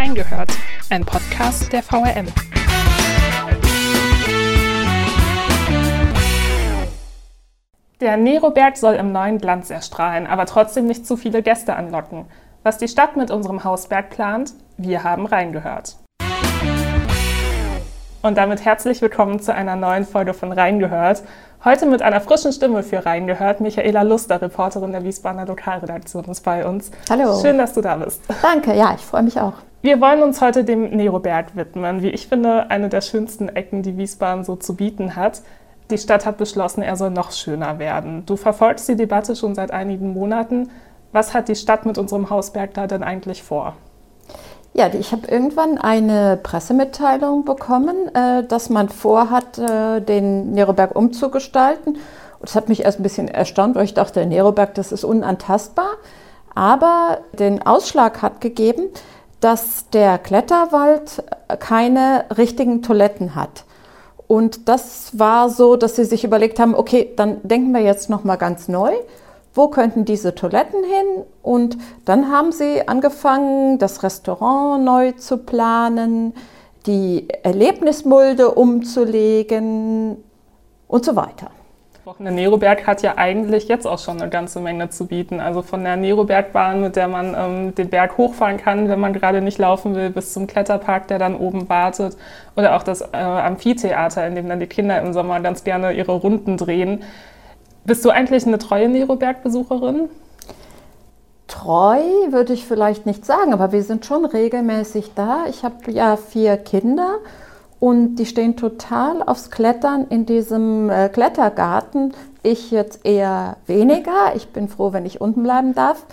Reingehört, ein Podcast der VRM. Der Neroberg soll im neuen Glanz erstrahlen, aber trotzdem nicht zu viele Gäste anlocken. Was die Stadt mit unserem Hausberg plant, wir haben reingehört. Und damit herzlich willkommen zu einer neuen Folge von Reingehört. Heute mit einer frischen Stimme für Reingehört. Michaela Luster, Reporterin der Wiesbadener Lokalredaktion, ist bei uns. Hallo. Schön, dass du da bist. Danke, ja, ich freue mich auch. Wir wollen uns heute dem Neroberg widmen. Wie ich finde, eine der schönsten Ecken, die Wiesbaden so zu bieten hat. Die Stadt hat beschlossen, er soll noch schöner werden. Du verfolgst die Debatte schon seit einigen Monaten. Was hat die Stadt mit unserem Hausberg da denn eigentlich vor? Ja, ich habe irgendwann eine Pressemitteilung bekommen, äh, dass man vorhat, äh, den Neroberg umzugestalten. Das hat mich erst ein bisschen erstaunt, weil ich dachte, der Neroberg, das ist unantastbar. Aber den Ausschlag hat gegeben, dass der Kletterwald keine richtigen Toiletten hat. Und das war so, dass sie sich überlegt haben, okay, dann denken wir jetzt noch mal ganz neu wo könnten diese Toiletten hin? Und dann haben sie angefangen, das Restaurant neu zu planen, die Erlebnismulde umzulegen und so weiter. Der Neroberg hat ja eigentlich jetzt auch schon eine ganze Menge zu bieten. Also von der Nerobergbahn, mit der man ähm, den Berg hochfahren kann, wenn man gerade nicht laufen will, bis zum Kletterpark, der dann oben wartet. Oder auch das äh, Amphitheater, in dem dann die Kinder im Sommer ganz gerne ihre Runden drehen. Bist du eigentlich eine treue Neroberg-Besucherin? Treu würde ich vielleicht nicht sagen, aber wir sind schon regelmäßig da. Ich habe ja vier Kinder und die stehen total aufs Klettern in diesem äh, Klettergarten. Ich jetzt eher weniger. Ich bin froh, wenn ich unten bleiben darf.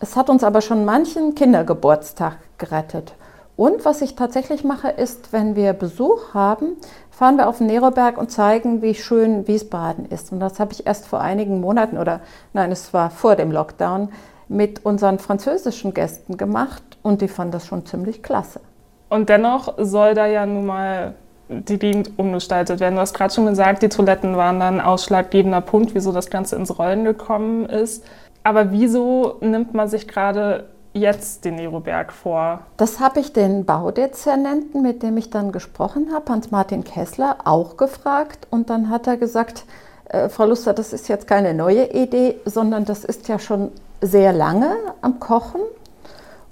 Es hat uns aber schon manchen Kindergeburtstag gerettet. Und was ich tatsächlich mache, ist, wenn wir Besuch haben, fahren wir auf den Neroberg und zeigen, wie schön Wiesbaden ist. Und das habe ich erst vor einigen Monaten oder nein, es war vor dem Lockdown mit unseren französischen Gästen gemacht und die fanden das schon ziemlich klasse. Und dennoch soll da ja nun mal die Gegend umgestaltet werden. Du hast gerade schon gesagt, die Toiletten waren dann ein ausschlaggebender Punkt, wieso das Ganze ins Rollen gekommen ist. Aber wieso nimmt man sich gerade jetzt den Neroberg vor? Das habe ich den Baudezernenten, mit dem ich dann gesprochen habe, Hans-Martin Kessler, auch gefragt. Und dann hat er gesagt, äh, Frau Luster, das ist jetzt keine neue Idee, sondern das ist ja schon sehr lange am Kochen.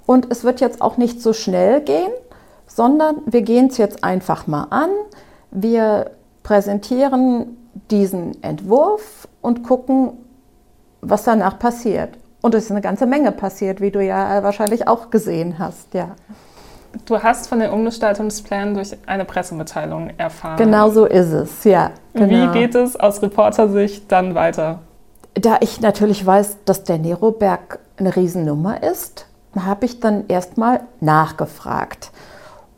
Und es wird jetzt auch nicht so schnell gehen, sondern wir gehen es jetzt einfach mal an. Wir präsentieren diesen Entwurf und gucken, was danach passiert. Und es ist eine ganze Menge passiert, wie du ja wahrscheinlich auch gesehen hast, ja. Du hast von den Umgestaltungsplänen durch eine Pressemitteilung erfahren. Genau so ist es, ja. Genau. Wie geht es aus Reportersicht dann weiter? Da ich natürlich weiß, dass der Neroberg eine Riesennummer ist, habe ich dann erstmal nachgefragt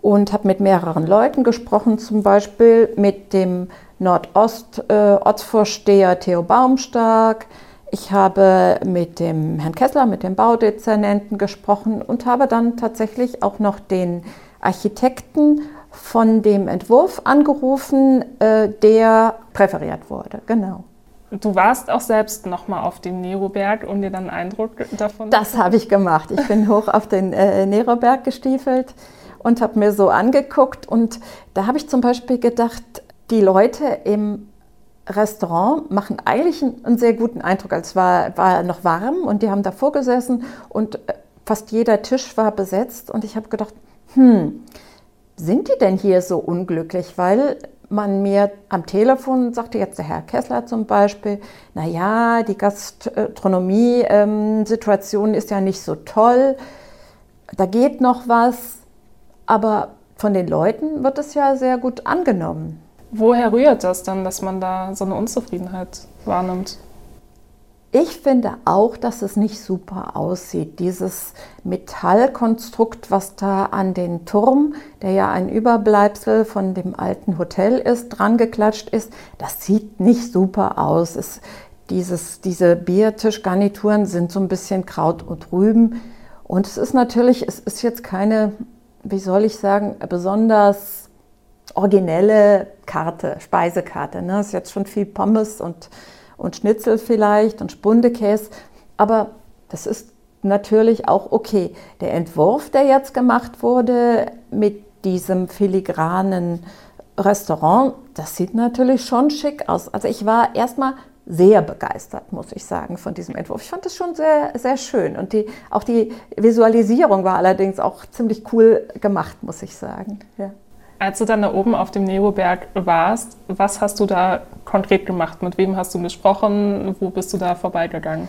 und habe mit mehreren Leuten gesprochen, zum Beispiel mit dem Nordost-Ortsvorsteher äh, Theo Baumstark, ich habe mit dem Herrn Kessler, mit dem Baudezernenten gesprochen und habe dann tatsächlich auch noch den Architekten von dem Entwurf angerufen, äh, der präferiert wurde. Genau. Du warst auch selbst noch mal auf dem Neroberg, um dir dann einen Eindruck davon Das habe ich gemacht. Ich bin hoch auf den äh, Neroberg gestiefelt und habe mir so angeguckt. Und da habe ich zum Beispiel gedacht, die Leute im Restaurant machen eigentlich einen, sehr guten Eindruck. Es war, war noch warm und die haben davor gesessen und äh, fast jeder Tisch war besetzt. Und ich habe gedacht, hm, sind die denn hier so unglücklich? Weil man mir am Telefon sagte, jetzt der Herr Kessler zum Beispiel, naja, die Gastronomie-Situation ist ja nicht so toll, da geht noch was, aber von den Leuten wird es ja sehr gut angenommen. Woher rührt das dann, dass man da so eine Unzufriedenheit wahrnimmt? Ich finde auch, dass es nicht super aussieht. Dieses Metallkonstrukt, was da an den Turm, der ja ein Überbleibsel von dem alten Hotel ist, dran geklatscht ist, das sieht nicht super aus. Es, dieses, diese Biertischgarnituren sind so ein bisschen Kraut und Rüben. Und es ist natürlich, es ist jetzt keine, wie soll ich sagen, besonders originelle Karte, Speisekarte. Ne? Das ist jetzt schon viel Pommes und, und Schnitzel vielleicht und Spundekäse, aber das ist natürlich auch, okay, der Entwurf, der jetzt gemacht wurde mit diesem filigranen Restaurant, das sieht natürlich schon schick aus. Also ich war erstmal sehr begeistert, muss ich sagen, von diesem Entwurf. Ich fand es schon sehr, sehr schön. Und die, auch die Visualisierung war allerdings auch ziemlich cool gemacht, muss ich sagen. Ja. Als du dann da oben auf dem Neroberg warst, was hast du da konkret gemacht? Mit wem hast du gesprochen? Wo bist du da vorbeigegangen?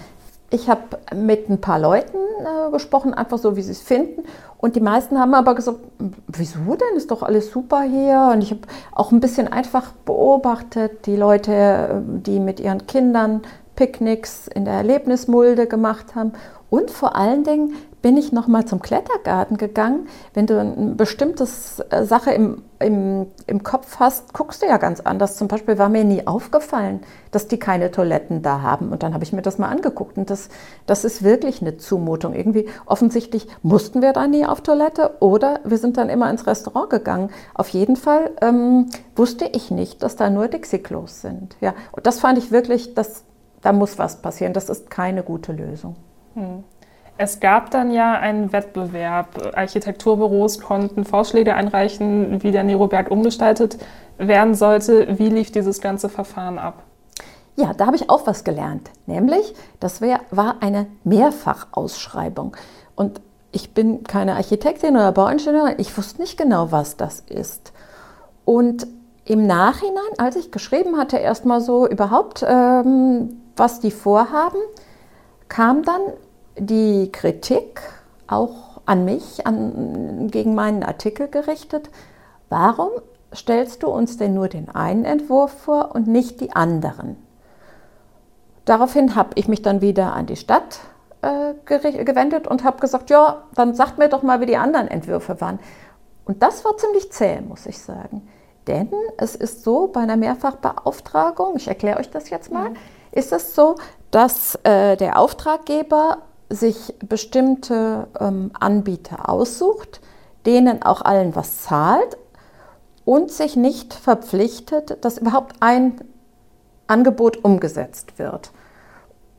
Ich habe mit ein paar Leuten äh, gesprochen, einfach so, wie sie es finden. Und die meisten haben aber gesagt, wieso denn? Ist doch alles super hier. Und ich habe auch ein bisschen einfach beobachtet, die Leute, äh, die mit ihren Kindern Picknicks in der Erlebnismulde gemacht haben. Und vor allen Dingen bin ich nochmal zum Klettergarten gegangen. Wenn du eine bestimmte äh, Sache im, im, im Kopf hast, guckst du ja ganz anders. Zum Beispiel war mir nie aufgefallen, dass die keine Toiletten da haben. Und dann habe ich mir das mal angeguckt. Und das, das ist wirklich eine Zumutung. Irgendwie offensichtlich mussten wir da nie auf Toilette oder wir sind dann immer ins Restaurant gegangen. Auf jeden Fall ähm, wusste ich nicht, dass da nur Dixie-Klos sind. Ja, und das fand ich wirklich, das, da muss was passieren. Das ist keine gute Lösung. Hm. Es gab dann ja einen Wettbewerb. Architekturbüros konnten Vorschläge einreichen, wie der Neroberg umgestaltet werden sollte. Wie lief dieses ganze Verfahren ab? Ja, da habe ich auch was gelernt. Nämlich, das war eine Mehrfachausschreibung. Und ich bin keine Architektin oder Bauingenieurin. Ich wusste nicht genau, was das ist. Und im Nachhinein, als ich geschrieben hatte, erstmal so überhaupt, ähm, was die vorhaben, kam dann die Kritik auch an mich, an, gegen meinen Artikel gerichtet. Warum stellst du uns denn nur den einen Entwurf vor und nicht die anderen? Daraufhin habe ich mich dann wieder an die Stadt äh, gewendet und habe gesagt, ja, dann sagt mir doch mal, wie die anderen Entwürfe waren. Und das war ziemlich zäh, muss ich sagen. Denn es ist so, bei einer Mehrfachbeauftragung, ich erkläre euch das jetzt mal, mhm. ist es so, dass äh, der Auftraggeber sich bestimmte ähm, Anbieter aussucht, denen auch allen was zahlt und sich nicht verpflichtet, dass überhaupt ein Angebot umgesetzt wird.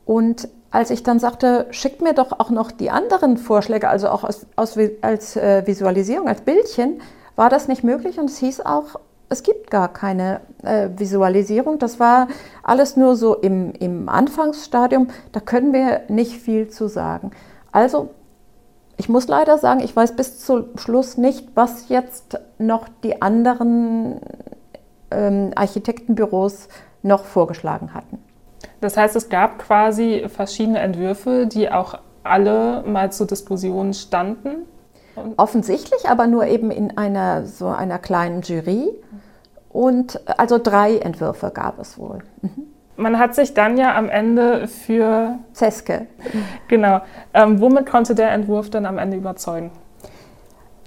Und als ich dann sagte, schickt mir doch auch noch die anderen Vorschläge, also auch aus, aus, als äh, Visualisierung, als Bildchen, war das nicht möglich und es hieß auch, es gibt gar keine äh, Visualisierung. Das war alles nur so im, im Anfangsstadium. Da können wir nicht viel zu sagen. Also, ich muss leider sagen, ich weiß bis zum Schluss nicht, was jetzt noch die anderen ähm, Architektenbüros noch vorgeschlagen hatten. Das heißt, es gab quasi verschiedene Entwürfe, die auch alle mal zur Diskussion standen? Offensichtlich, aber nur eben in einer so einer kleinen Jury. Und also drei Entwürfe gab es wohl. Mhm. Man hat sich dann ja am Ende für Zeske. Genau. Ähm, womit konnte der Entwurf dann am Ende überzeugen?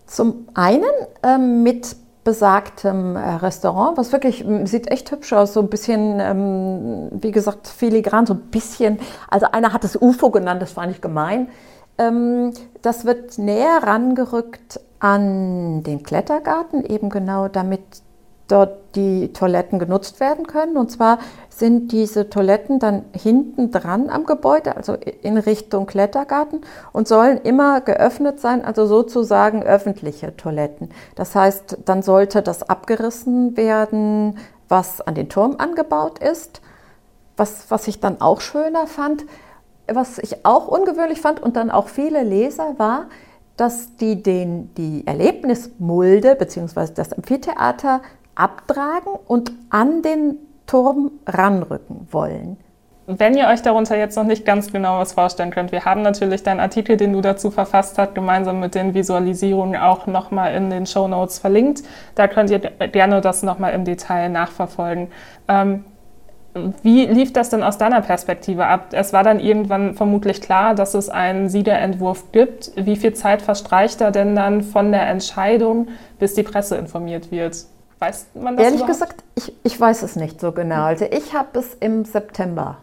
Zum einen ähm, mit besagtem äh, Restaurant, was wirklich sieht echt hübsch aus, so ein bisschen, ähm, wie gesagt, filigran, so ein bisschen. Also einer hat es UFO genannt, das war nicht gemein. Ähm, das wird näher rangerückt an den Klettergarten, eben genau damit dort die Toiletten genutzt werden können. Und zwar sind diese Toiletten dann hinten dran am Gebäude, also in Richtung Klettergarten und sollen immer geöffnet sein, also sozusagen öffentliche Toiletten. Das heißt, dann sollte das abgerissen werden, was an den Turm angebaut ist. Was, was ich dann auch schöner fand, was ich auch ungewöhnlich fand und dann auch viele Leser war, dass die den, die Erlebnismulde bzw. das Amphitheater abtragen und an den Turm ranrücken wollen. Wenn ihr euch darunter jetzt noch nicht ganz genau was vorstellen könnt, wir haben natürlich deinen Artikel, den du dazu verfasst hast, gemeinsam mit den Visualisierungen auch nochmal in den Show Notes verlinkt. Da könnt ihr gerne das nochmal im Detail nachverfolgen. Ähm, wie lief das denn aus deiner Perspektive ab? Es war dann irgendwann vermutlich klar, dass es einen Siegerentwurf gibt. Wie viel Zeit verstreicht da denn dann von der Entscheidung, bis die Presse informiert wird? Weiß man das Ehrlich überhaupt? gesagt, ich, ich weiß es nicht so genau. Also ich habe es im September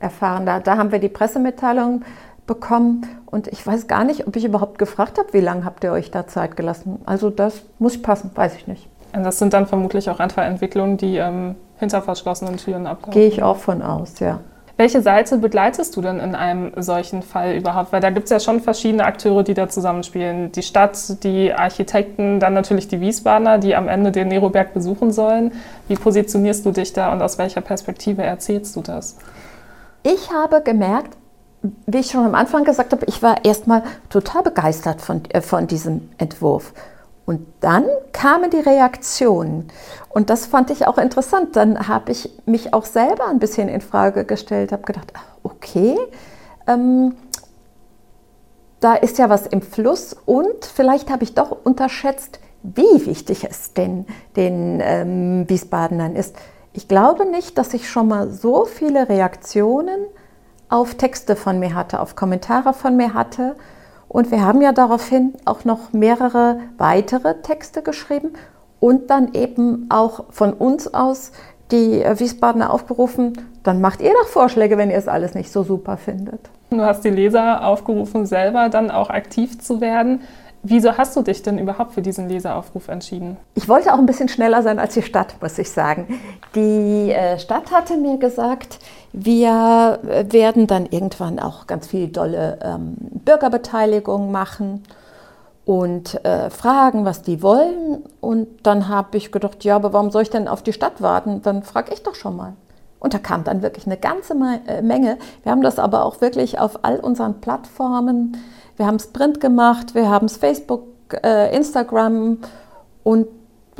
erfahren. Da, da haben wir die Pressemitteilung bekommen und ich weiß gar nicht, ob ich überhaupt gefragt habe, wie lange habt ihr euch da Zeit gelassen. Also das muss passen, weiß ich nicht. Und das sind dann vermutlich auch einfach Entwicklungen, die ähm, hinter verschlossenen Türen ablaufen. Gehe ich auch von aus, ja. Welche Seite begleitest du denn in einem solchen Fall überhaupt? Weil da gibt es ja schon verschiedene Akteure, die da zusammenspielen. Die Stadt, die Architekten, dann natürlich die Wiesbadener, die am Ende den Neroberg besuchen sollen. Wie positionierst du dich da und aus welcher Perspektive erzählst du das? Ich habe gemerkt, wie ich schon am Anfang gesagt habe, ich war erstmal total begeistert von, äh, von diesem Entwurf. Und dann kamen die Reaktionen. Und das fand ich auch interessant. Dann habe ich mich auch selber ein bisschen in Frage gestellt, habe gedacht, okay, ähm, da ist ja was im Fluss und vielleicht habe ich doch unterschätzt, wie wichtig es den, den ähm, Wiesbadenern ist. Ich glaube nicht, dass ich schon mal so viele Reaktionen auf Texte von mir hatte, auf Kommentare von mir hatte und wir haben ja daraufhin auch noch mehrere weitere Texte geschrieben und dann eben auch von uns aus die Wiesbadener aufgerufen, dann macht ihr doch Vorschläge, wenn ihr es alles nicht so super findet. Du hast die Leser aufgerufen, selber dann auch aktiv zu werden. Wieso hast du dich denn überhaupt für diesen Leseraufruf entschieden? Ich wollte auch ein bisschen schneller sein als die Stadt, muss ich sagen. Die äh, Stadt hatte mir gesagt, wir äh, werden dann irgendwann auch ganz viel dolle ähm, Bürgerbeteiligung machen und äh, fragen, was die wollen. Und dann habe ich gedacht, ja, aber warum soll ich denn auf die Stadt warten? Dann frage ich doch schon mal. Und da kam dann wirklich eine ganze äh, Menge. Wir haben das aber auch wirklich auf all unseren Plattformen wir haben es Print gemacht, wir haben es Facebook, äh, Instagram und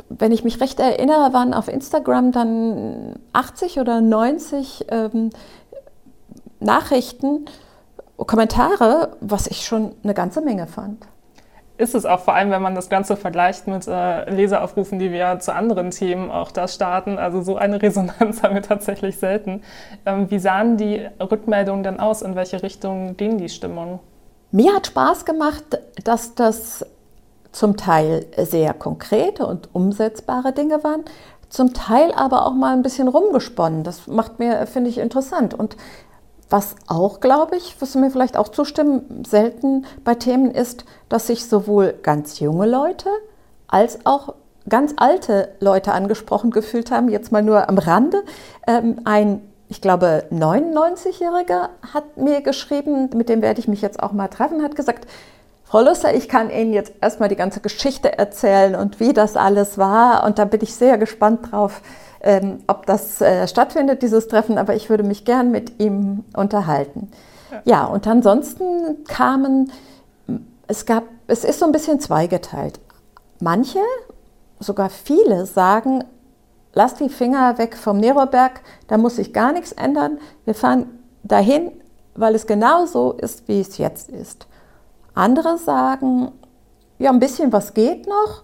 wenn ich mich recht erinnere, waren auf Instagram dann 80 oder 90 ähm, Nachrichten, Kommentare, was ich schon eine ganze Menge fand. Ist es auch vor allem, wenn man das Ganze vergleicht mit äh, Leseraufrufen, die wir zu anderen Themen auch da starten. Also so eine Resonanz haben wir tatsächlich selten. Ähm, wie sahen die Rückmeldungen denn aus? In welche Richtung ging die Stimmung? Mir hat Spaß gemacht, dass das zum Teil sehr konkrete und umsetzbare Dinge waren, zum Teil aber auch mal ein bisschen rumgesponnen. Das macht mir, finde ich, interessant. Und was auch, glaube ich, was mir vielleicht auch zustimmen, selten bei Themen ist, dass sich sowohl ganz junge Leute als auch ganz alte Leute angesprochen gefühlt haben, jetzt mal nur am Rande. Ähm, ein ich glaube, 99-Jähriger hat mir geschrieben, mit dem werde ich mich jetzt auch mal treffen, hat gesagt, Frau Lusser, ich kann Ihnen jetzt erstmal die ganze Geschichte erzählen und wie das alles war. Und da bin ich sehr gespannt drauf, ähm, ob das äh, stattfindet, dieses Treffen. Aber ich würde mich gern mit ihm unterhalten. Ja, ja und ansonsten kamen, es gab, es ist so ein bisschen zweigeteilt. Manche, sogar viele sagen, lass die Finger weg vom Neroberg, da muss sich gar nichts ändern. Wir fahren dahin, weil es genau so ist, wie es jetzt ist. Andere sagen, ja, ein bisschen was geht noch,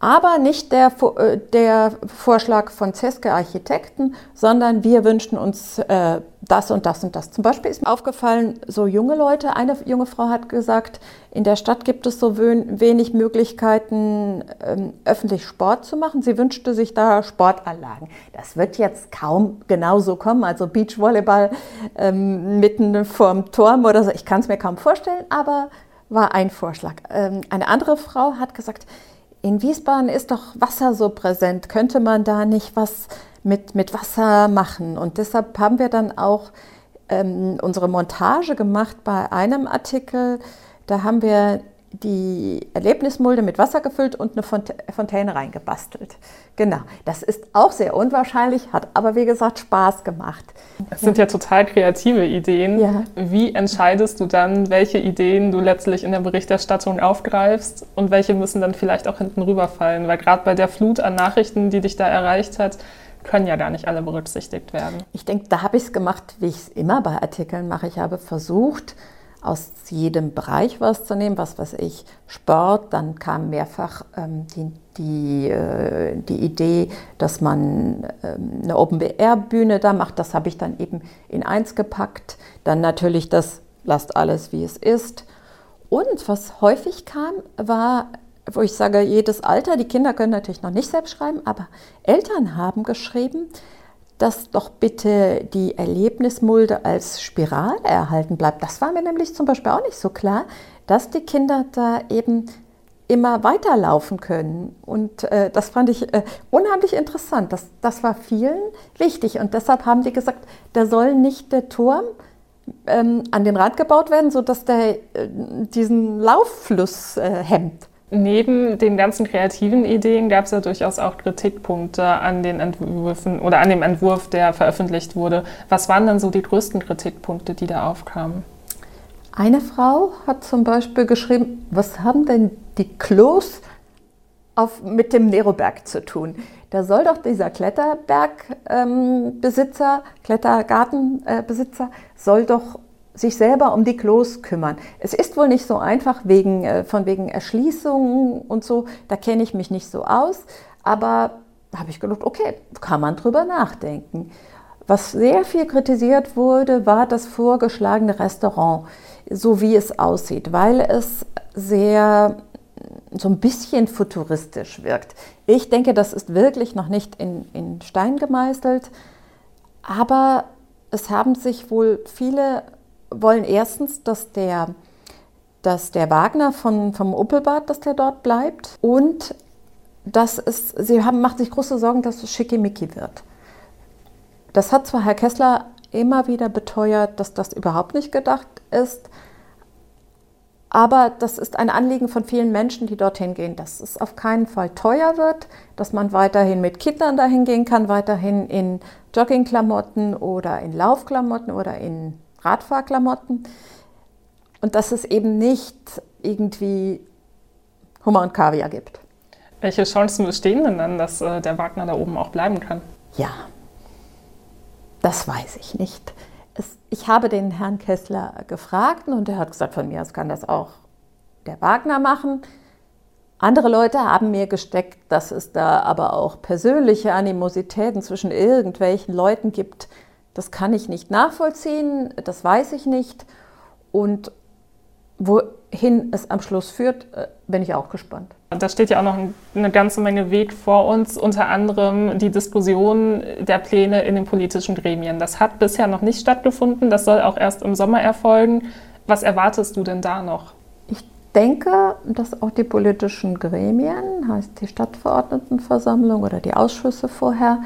aber nicht der, äh, der Vorschlag von Zeske Architekten, sondern wir wünschen uns äh, das und das und das. Zum Beispiel ist mir aufgefallen, so junge Leute, eine junge Frau hat gesagt, in der Stadt gibt es so wenig Möglichkeiten, ähm, öffentlich Sport zu machen. Sie wünschte sich da Sportanlagen. Das wird jetzt kaum genauso kommen, also Beachvolleyball ähm, mitten vorm Turm oder so. Ich kann es mir kaum vorstellen, aber war ein Vorschlag. Ähm, eine andere Frau hat gesagt, in Wiesbaden ist doch Wasser so präsent. Könnte man da nicht was mit, mit Wasser machen? Und deshalb haben wir dann auch ähm, unsere Montage gemacht bei einem Artikel. Da haben wir die Erlebnismulde mit Wasser gefüllt und eine Fontäne reingebastelt. Genau, das ist auch sehr unwahrscheinlich, hat aber wie gesagt Spaß gemacht. Es sind ja total kreative Ideen. Ja. Wie entscheidest du dann, welche Ideen du letztlich in der Berichterstattung aufgreifst und welche müssen dann vielleicht auch hinten rüberfallen? Weil gerade bei der Flut an Nachrichten, die dich da erreicht hat, können ja gar nicht alle berücksichtigt werden. Ich denke, da habe ich es gemacht, wie ich es immer bei Artikeln mache. Ich habe versucht, aus jedem Bereich was zu nehmen, was weiß ich, Sport, dann kam mehrfach ähm, die, die, äh, die Idee, dass man ähm, eine Open-BR-Bühne da macht, das habe ich dann eben in eins gepackt. Dann natürlich das, lasst alles wie es ist. Und was häufig kam, war, wo ich sage, jedes Alter, die Kinder können natürlich noch nicht selbst schreiben, aber Eltern haben geschrieben, dass doch bitte die Erlebnismulde als Spirale erhalten bleibt. Das war mir nämlich zum Beispiel auch nicht so klar, dass die Kinder da eben immer weiterlaufen können. Und äh, das fand ich äh, unheimlich interessant. Das, das war vielen wichtig. Und deshalb haben die gesagt, da soll nicht der Turm ähm, an den Rand gebaut werden, sodass der äh, diesen Lauffluss äh, hemmt. Neben den ganzen kreativen Ideen gab es ja durchaus auch Kritikpunkte an den Entwürfen oder an dem Entwurf, der veröffentlicht wurde. Was waren denn so die größten Kritikpunkte, die da aufkamen? Eine Frau hat zum Beispiel geschrieben, was haben denn die Klos auf, mit dem Neroberg zu tun? Da soll doch dieser Kletterbergbesitzer, ähm, Klettergartenbesitzer, soll doch sich selber um die Klos kümmern. Es ist wohl nicht so einfach wegen, äh, von wegen Erschließungen und so, da kenne ich mich nicht so aus, aber da habe ich gedacht, okay, kann man drüber nachdenken. Was sehr viel kritisiert wurde, war das vorgeschlagene Restaurant, so wie es aussieht, weil es sehr so ein bisschen futuristisch wirkt. Ich denke, das ist wirklich noch nicht in, in Stein gemeißelt, aber es haben sich wohl viele wollen erstens, dass der, dass der Wagner von, vom Uppelbad, dass der dort bleibt und dass es, sie haben, machen sich große Sorgen, dass es schickimicki wird. Das hat zwar Herr Kessler immer wieder beteuert, dass das überhaupt nicht gedacht ist, aber das ist ein Anliegen von vielen Menschen, die dorthin gehen, dass es auf keinen Fall teuer wird, dass man weiterhin mit Kindern dahin gehen kann, weiterhin in Joggingklamotten oder in Laufklamotten oder in Radfahrklamotten und dass es eben nicht irgendwie Hummer und Kaviar gibt. Welche Chancen bestehen denn dann, dass äh, der Wagner da oben auch bleiben kann? Ja, das weiß ich nicht. Es, ich habe den Herrn Kessler gefragt und er hat gesagt, von mir aus kann das auch der Wagner machen. Andere Leute haben mir gesteckt, dass es da aber auch persönliche Animositäten zwischen irgendwelchen Leuten gibt, das kann ich nicht nachvollziehen, das weiß ich nicht. Und wohin es am Schluss führt, äh, bin ich auch gespannt. Da steht ja auch noch eine ganze Menge Weg vor uns, unter anderem die Diskussion der Pläne in den politischen Gremien. Das hat bisher noch nicht stattgefunden, das soll auch erst im Sommer erfolgen. Was erwartest du denn da noch? Ich denke, dass auch die politischen Gremien, heißt die Stadtverordnetenversammlung oder die Ausschüsse vorher,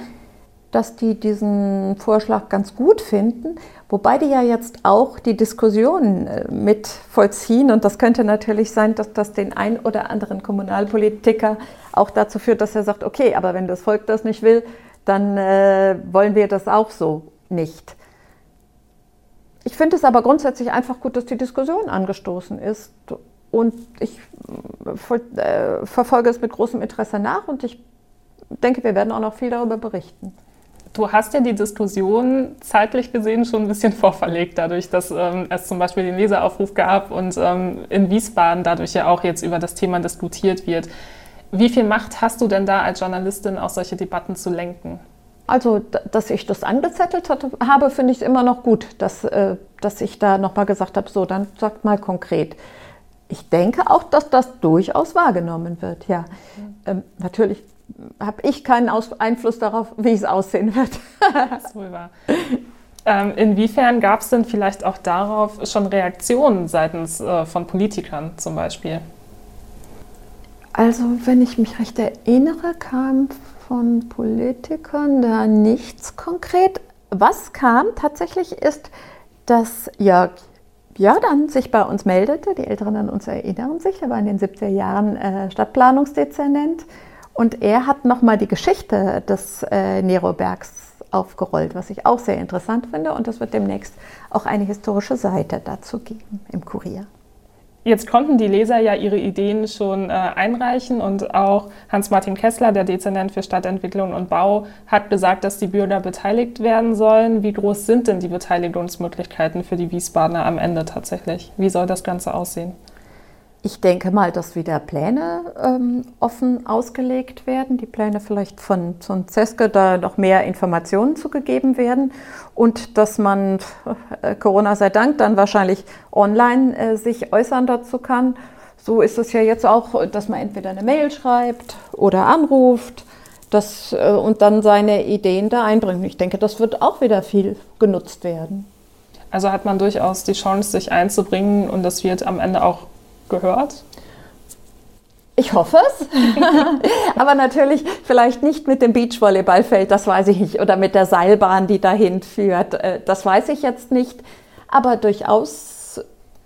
dass die diesen Vorschlag ganz gut finden, wobei die ja jetzt auch die Diskussion äh, mit vollziehen. Und das könnte natürlich sein, dass das den ein oder anderen Kommunalpolitiker auch dazu führt, dass er sagt, okay, aber wenn das Volk das nicht will, dann äh, wollen wir das auch so nicht. Ich finde es aber grundsätzlich einfach gut, dass die Diskussion angestoßen ist. Und ich äh, verfolge es mit großem Interesse nach und ich denke, wir werden auch noch viel darüber berichten. Du hast ja die Diskussion zeitlich gesehen schon ein bisschen vorverlegt, dadurch, dass ähm, es zum Beispiel den Leseraufruf gab und ähm, in Wiesbaden dadurch ja auch jetzt über das Thema diskutiert wird. Wie viel Macht hast du denn da als Journalistin, auch solche Debatten zu lenken? Also, dass ich das angezettelt habe, finde ich immer noch gut, dass, äh, dass ich da nochmal gesagt habe, so, dann sagt mal konkret. Ich denke auch, dass das durchaus wahrgenommen wird, ja. Mhm. Ähm, natürlich habe ich keinen Aus Einfluss darauf, wie es aussehen wird. das ist wohl wahr. Ähm, inwiefern gab es denn vielleicht auch darauf schon Reaktionen seitens äh, von Politikern zum Beispiel? Also, wenn ich mich recht erinnere, kam von Politikern da nichts konkret. Was kam tatsächlich ist, dass Jörg Jordan sich bei uns meldete. Die Älteren an uns erinnern sich, er war in den 70er Jahren äh, Stadtplanungsdezernent und er hat nochmal die Geschichte des äh, Nerobergs aufgerollt, was ich auch sehr interessant finde. Und es wird demnächst auch eine historische Seite dazu geben im Kurier. Jetzt konnten die Leser ja ihre Ideen schon äh, einreichen und auch Hans-Martin Kessler, der Dezernent für Stadtentwicklung und Bau, hat gesagt, dass die Bürger beteiligt werden sollen. Wie groß sind denn die Beteiligungsmöglichkeiten für die Wiesbadener am Ende tatsächlich? Wie soll das Ganze aussehen? Ich denke mal, dass wieder Pläne ähm, offen ausgelegt werden, die Pläne vielleicht von, von CESCE da noch mehr Informationen zugegeben werden und dass man, äh, Corona sei Dank, dann wahrscheinlich online äh, sich äußern dazu kann. So ist es ja jetzt auch, dass man entweder eine Mail schreibt oder anruft das, äh, und dann seine Ideen da einbringt. Ich denke, das wird auch wieder viel genutzt werden. Also hat man durchaus die Chance, sich einzubringen und das wird am Ende auch gehört? Ich hoffe es. Aber natürlich vielleicht nicht mit dem Beachvolleyballfeld, das weiß ich nicht. Oder mit der Seilbahn, die dahin führt. Äh, das weiß ich jetzt nicht. Aber durchaus,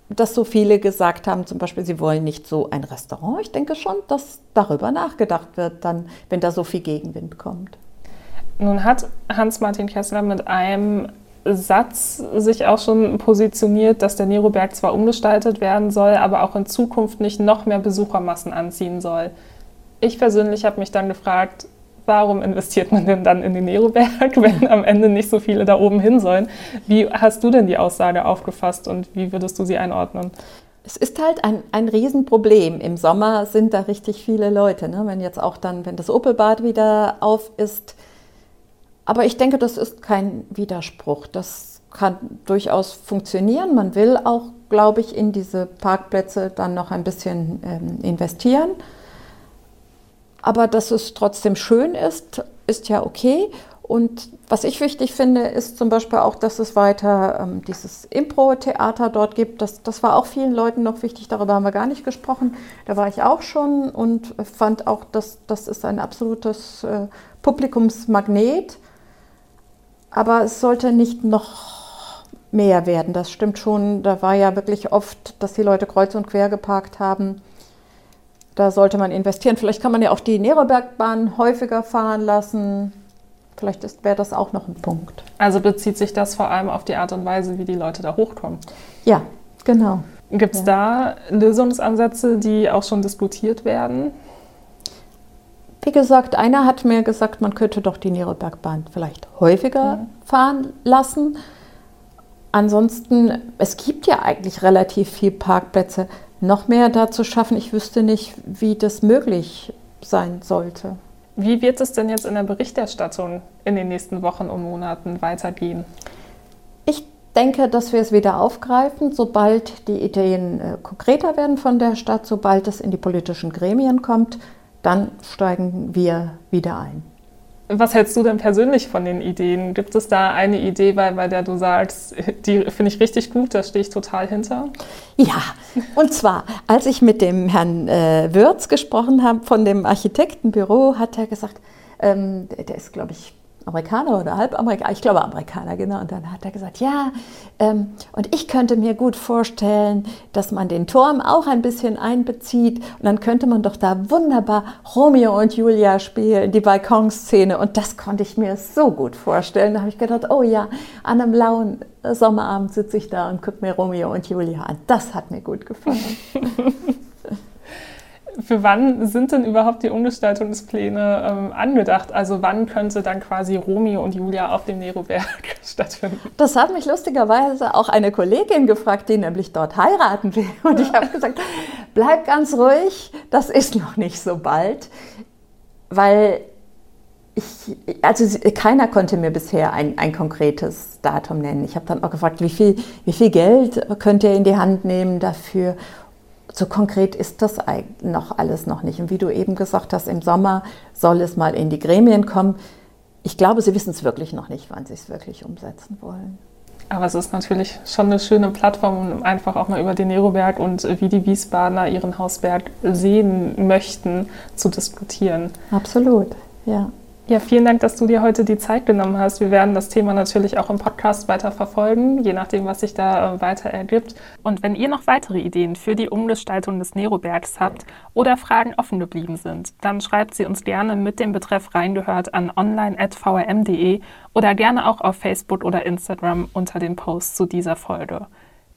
dass so viele gesagt haben, zum Beispiel, sie wollen nicht so ein Restaurant. Ich denke schon, dass darüber nachgedacht wird, dann, wenn da so viel Gegenwind kommt. Nun hat Hans-Martin Kessler mit einem Satz sich auch schon positioniert, dass der Neroberg zwar umgestaltet werden soll, aber auch in Zukunft nicht noch mehr Besuchermassen anziehen soll. Ich persönlich habe mich dann gefragt, warum investiert man denn dann in den Neroberg, wenn am Ende nicht so viele da oben hin sollen? Wie hast du denn die Aussage aufgefasst und wie würdest du sie einordnen? Es ist halt ein, ein Riesenproblem. Im Sommer sind da richtig viele Leute. Ne? Wenn jetzt auch dann, wenn das Opelbad wieder auf ist, aber ich denke, das ist kein Widerspruch. Das kann durchaus funktionieren. Man will auch, glaube ich, in diese Parkplätze dann noch ein bisschen ähm, investieren. Aber dass es trotzdem schön ist, ist ja okay. Und was ich wichtig finde, ist zum Beispiel auch, dass es weiter ähm, dieses Impro-Theater dort gibt. Das, das war auch vielen Leuten noch wichtig, darüber haben wir gar nicht gesprochen. Da war ich auch schon und fand auch, dass das ist ein absolutes äh, Publikumsmagnet. Aber es sollte nicht noch mehr werden. Das stimmt schon. Da war ja wirklich oft, dass die Leute kreuz und quer geparkt haben. Da sollte man investieren. Vielleicht kann man ja auch die Nerobergbahn häufiger fahren lassen. Vielleicht wäre das auch noch ein Punkt. Also bezieht sich das vor allem auf die Art und Weise, wie die Leute da hochkommen? Ja, genau. Gibt es ja. da Lösungsansätze, die auch schon diskutiert werden? Wie gesagt, einer hat mir gesagt, man könnte doch die Nerobergbahn vielleicht häufiger mhm. fahren lassen. Ansonsten, es gibt ja eigentlich relativ viele Parkplätze. Noch mehr da zu schaffen, ich wüsste nicht, wie das möglich sein sollte. Wie wird es denn jetzt in der Berichterstattung in den nächsten Wochen und Monaten weitergehen? Ich denke, dass wir es wieder aufgreifen, sobald die Ideen äh, konkreter werden von der Stadt, sobald es in die politischen Gremien kommt dann steigen wir wieder ein. Was hältst du denn persönlich von den Ideen? Gibt es da eine Idee, bei, bei der du sagst, die finde ich richtig gut, da stehe ich total hinter? Ja, und zwar, als ich mit dem Herrn äh, Würz gesprochen habe von dem Architektenbüro, hat er gesagt, ähm, der ist, glaube ich, Amerikaner oder Halbamerikaner, ich glaube Amerikaner, genau. Und dann hat er gesagt, ja, ähm, und ich könnte mir gut vorstellen, dass man den Turm auch ein bisschen einbezieht. Und dann könnte man doch da wunderbar Romeo und Julia spielen, die Balkonszene. Und das konnte ich mir so gut vorstellen. Da habe ich gedacht, oh ja, an einem lauen Sommerabend sitze ich da und gucke mir Romeo und Julia an. Das hat mir gut gefallen. für wann sind denn überhaupt die Umgestaltungspläne ähm, angedacht? Also wann könnte dann quasi Romeo und Julia auf dem Neroberg stattfinden? Das hat mich lustigerweise auch eine Kollegin gefragt, die nämlich dort heiraten will. Und ich habe gesagt, bleib ganz ruhig, das ist noch nicht so bald, weil ich, also keiner konnte mir bisher ein, ein konkretes Datum nennen. Ich habe dann auch gefragt, wie viel, wie viel Geld könnt ihr in die Hand nehmen dafür? So konkret ist das noch alles noch nicht. Und wie du eben gesagt hast, im Sommer soll es mal in die Gremien kommen. Ich glaube, sie wissen es wirklich noch nicht, wann sie es wirklich umsetzen wollen. Aber es ist natürlich schon eine schöne Plattform, um einfach auch mal über den Neroberg und wie die Wiesbadener ihren Hausberg sehen möchten, zu diskutieren. Absolut, ja. Ja, vielen Dank, dass du dir heute die Zeit genommen hast. Wir werden das Thema natürlich auch im Podcast weiter verfolgen, je nachdem, was sich da äh, weiter ergibt. Und wenn ihr noch weitere Ideen für die Umgestaltung des Nerobergs habt oder Fragen offen geblieben sind, dann schreibt sie uns gerne mit dem Betreff reingehört an online.vrm.de oder gerne auch auf Facebook oder Instagram unter dem Post zu dieser Folge.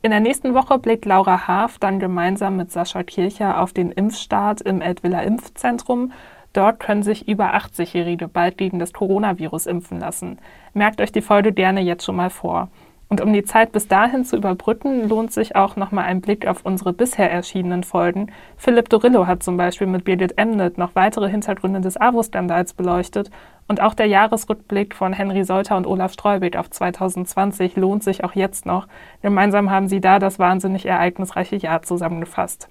In der nächsten Woche blickt Laura Haaf dann gemeinsam mit Sascha Kircher auf den Impfstart im Eltviller Impfzentrum Dort können sich über 80-Jährige bald gegen das Coronavirus impfen lassen. Merkt euch die Folge gerne jetzt schon mal vor. Und um die Zeit bis dahin zu überbrücken, lohnt sich auch nochmal ein Blick auf unsere bisher erschienenen Folgen. Philipp Dorillo hat zum Beispiel mit Birgit Emnet noch weitere Hintergründe des AWO-Skandals beleuchtet. Und auch der Jahresrückblick von Henry Solter und Olaf Streubig auf 2020 lohnt sich auch jetzt noch. Gemeinsam haben sie da das wahnsinnig ereignisreiche Jahr zusammengefasst.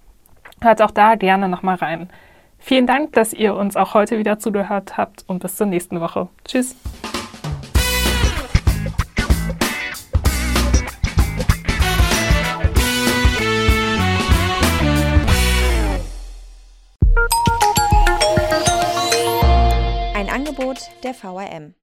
Hört auch da gerne nochmal rein. Vielen Dank, dass ihr uns auch heute wieder zugehört habt und bis zur nächsten Woche. Tschüss. Ein Angebot der VRM.